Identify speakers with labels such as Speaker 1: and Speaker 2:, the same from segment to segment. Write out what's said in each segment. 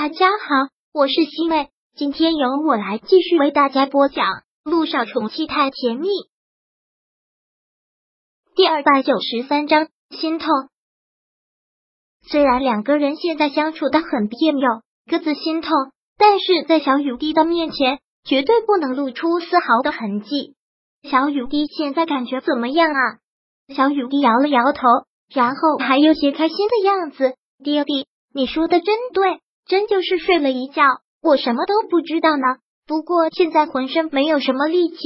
Speaker 1: 大家好，我是西妹，今天由我来继续为大家播讲《路上宠妻太甜蜜》第二百九十三章心痛。虽然两个人现在相处的很别扭，各自心痛，但是在小雨滴的面前，绝对不能露出丝毫的痕迹。小雨滴现在感觉怎么样啊？小雨滴摇了摇头，然后还有些开心的样子。爹地，你说的真对。真就是睡了一觉，我什么都不知道呢。不过现在浑身没有什么力气，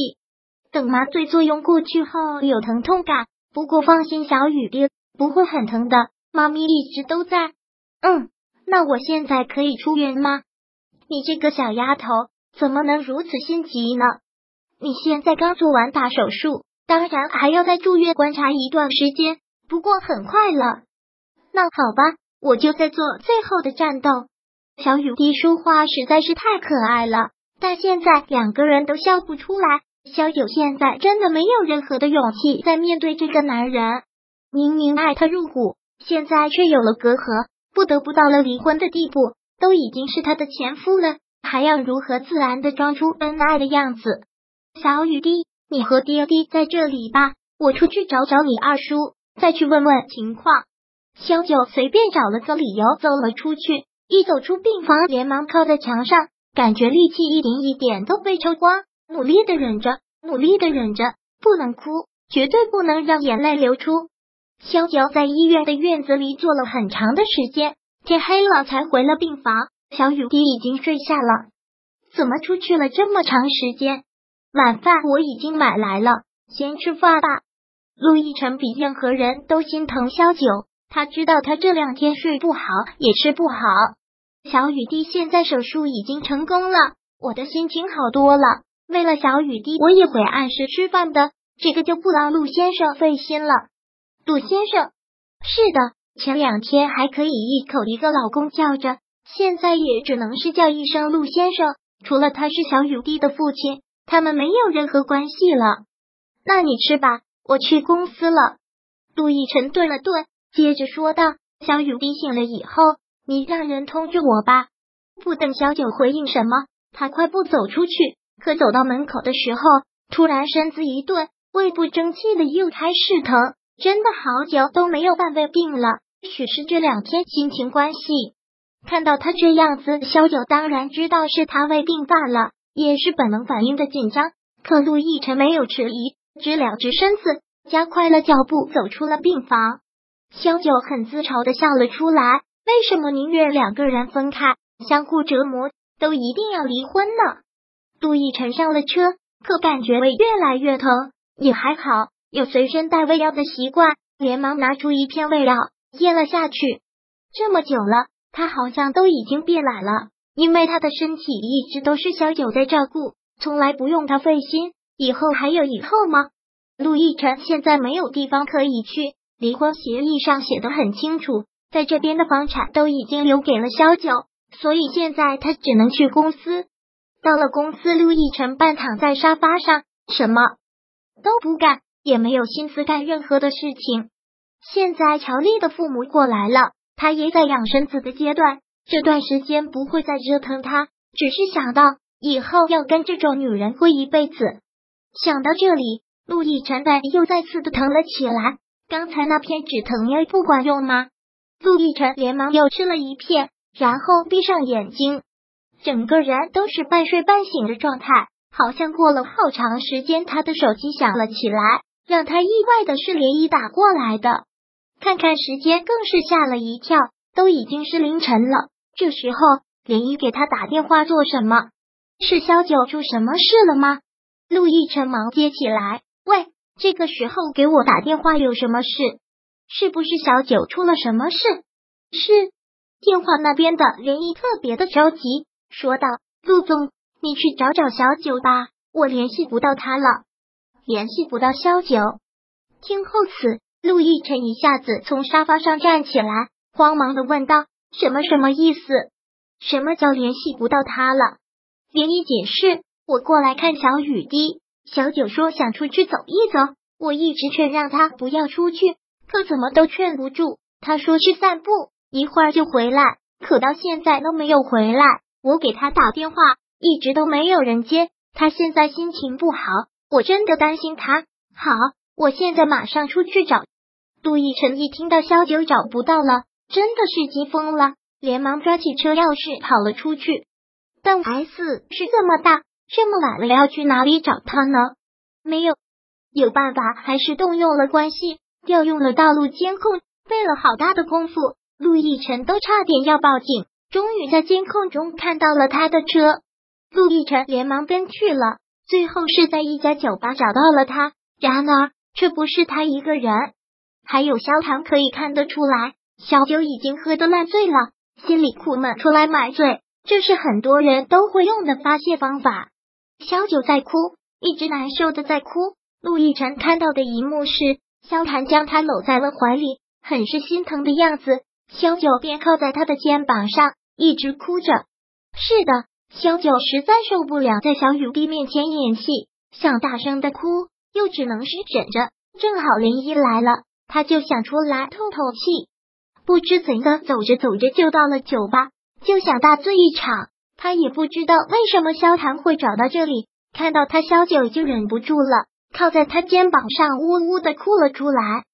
Speaker 1: 等麻醉作用过去后有疼痛感。不过放心，小雨滴不会很疼的，妈咪一直都在。嗯，那我现在可以出院吗？你这个小丫头怎么能如此心急呢？你现在刚做完大手术，当然还要再住院观察一段时间。不过很快了。那好吧，我就在做最后的战斗。小雨滴说话实在是太可爱了，但现在两个人都笑不出来。小九现在真的没有任何的勇气在面对这个男人，明明爱他入骨，现在却有了隔阂，不得不到了离婚的地步。都已经是他的前夫了，还要如何自然的装出恩爱的样子？小雨滴，你和爹爹在这里吧，我出去找找你二叔，再去问问情况。小九随便找了个理由走了出去。一走出病房，连忙靠在墙上，感觉力气一点一点都被抽光，努力的忍着，努力的忍着，不能哭，绝对不能让眼泪流出。萧九在医院的院子里坐了很长的时间，天黑了才回了病房。小雨滴已经睡下了，怎么出去了这么长时间？晚饭我已经买来了，先吃饭吧。陆亦辰比任何人都心疼萧九，他知道他这两天睡不好，也吃不好。小雨滴现在手术已经成功了，我的心情好多了。为了小雨滴，我也会按时吃饭的，这个就不劳陆先生费心了。陆先生，是的，前两天还可以一口一个老公叫着，现在也只能是叫一声陆先生。除了他是小雨滴的父亲，他们没有任何关系了。那你吃吧，我去公司了。陆亦辰顿了顿，接着说道：“小雨滴醒了以后。”你让人通知我吧。不等小九回应什么，他快步走出去。可走到门口的时候，突然身子一顿，胃部争气的又开始疼，真的好久都没有犯胃病了。许是这两天心情关系，看到他这样子，小九当然知道是他胃病犯了，也是本能反应的紧张。可陆亦辰没有迟疑，直了直身子，加快了脚步走出了病房。小九很自嘲的笑了出来。为什么宁愿两个人分开，相互折磨，都一定要离婚呢？陆亦辰上了车，可感觉胃越来越疼，也还好有随身带胃药的习惯，连忙拿出一片胃药咽了下去。这么久了，他好像都已经变懒了，因为他的身体一直都是小九在照顾，从来不用他费心。以后还有以后吗？陆亦辰现在没有地方可以去，离婚协议上写的很清楚。在这边的房产都已经留给了萧九，所以现在他只能去公司。到了公司，陆亦辰半躺在沙发上，什么都不干，也没有心思干任何的事情。现在乔丽的父母过来了，他也在养身子的阶段，这段时间不会再折腾他，只是想到以后要跟这种女人过一辈子。想到这里，陆亦辰的又再次的疼了起来。刚才那片止疼药不管用吗？陆亦辰连忙又吃了一片，然后闭上眼睛，整个人都是半睡半醒的状态，好像过了好长时间，他的手机响了起来，让他意外的是连依打过来的。看看时间，更是吓了一跳，都已经是凌晨了。这时候，连依给他打电话做什么？是萧九出什么事了吗？陆亦辰忙接起来，这个时候给我打电话有什么事？是不是小九出了什么事？是电话那边的人一特别的着急，说道：“陆总，你去找找小九吧，我联系不到他了，联系不到小九。”听后此，陆亦辰一下子从沙发上站起来，慌忙的问道：“什么什么意思？什么叫联系不到他了？”连一解释：“我过来看小雨滴，小九说想出去走一走，我一直劝让他不要出去。”可怎么都劝不住，他说去散步，一会儿就回来。可到现在都没有回来。我给他打电话，一直都没有人接。他现在心情不好，我真的担心他。好，我现在马上出去找。杜奕晨一听到萧九找不到了，真的是急疯了，连忙抓起车钥匙跑了出去。但 S 是这么大，这么晚了要去哪里找他呢？没有，有办法，还是动用了关系，调用了道路监控，费了好大的功夫，陆亦辰都差点要报警。终于在监控中看到了他的车，陆亦辰连忙跟去了，最后是在一家酒吧找到了他。然而，却不是他一个人，还有萧唐。可以看得出来，小九已经喝得烂醉了，心里苦闷，出来买醉。这是很多人都会用的发泄方法。萧九在哭，一直难受的在哭。陆亦辰看到的一幕是，萧谭将他搂在了怀里，很是心疼的样子。萧九便靠在他的肩膀上，一直哭着。是的，萧九实在受不了在小雨滴面前演戏，想大声的哭，又只能是忍着。正好林一来了，他就想出来透透气。不知怎的，走着走着就到了酒吧。就想大醉一场，他也不知道为什么萧谭会找到这里，看到他萧九就忍不住了，靠在他肩膀上呜呜的哭了出来。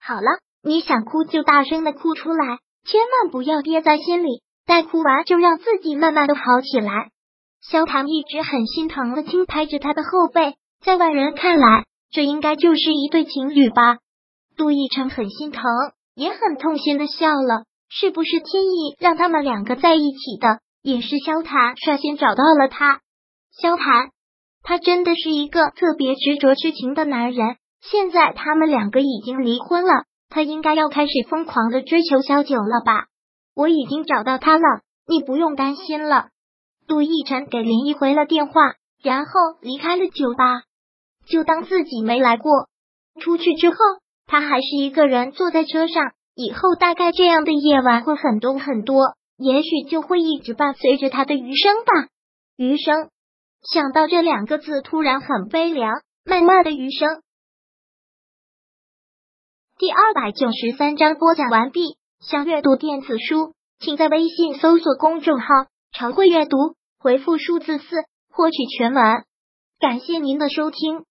Speaker 1: 好了，你想哭就大声的哭出来，千万不要憋在心里，待哭完就让自己慢慢的好起来。萧谭一直很心疼的轻拍着他的后背，在外人看来，这应该就是一对情侣吧。杜奕晨很心疼，也很痛心的笑了。是不是天意让他们两个在一起的？也是萧谭率先找到了他。萧谭，他真的是一个特别执着痴情的男人。现在他们两个已经离婚了，他应该要开始疯狂的追求萧九了吧？我已经找到他了，你不用担心了。杜奕晨给林毅回了电话，然后离开了酒吧，就当自己没来过。出去之后，他还是一个人坐在车上。以后大概这样的夜晚会很多很多，也许就会一直伴随着他的余生吧。余生，想到这两个字，突然很悲凉。漫漫的余生，第二百九十三章播讲完毕。想阅读电子书，请在微信搜索公众号“常会阅读”，回复数字四获取全文。感谢您的收听。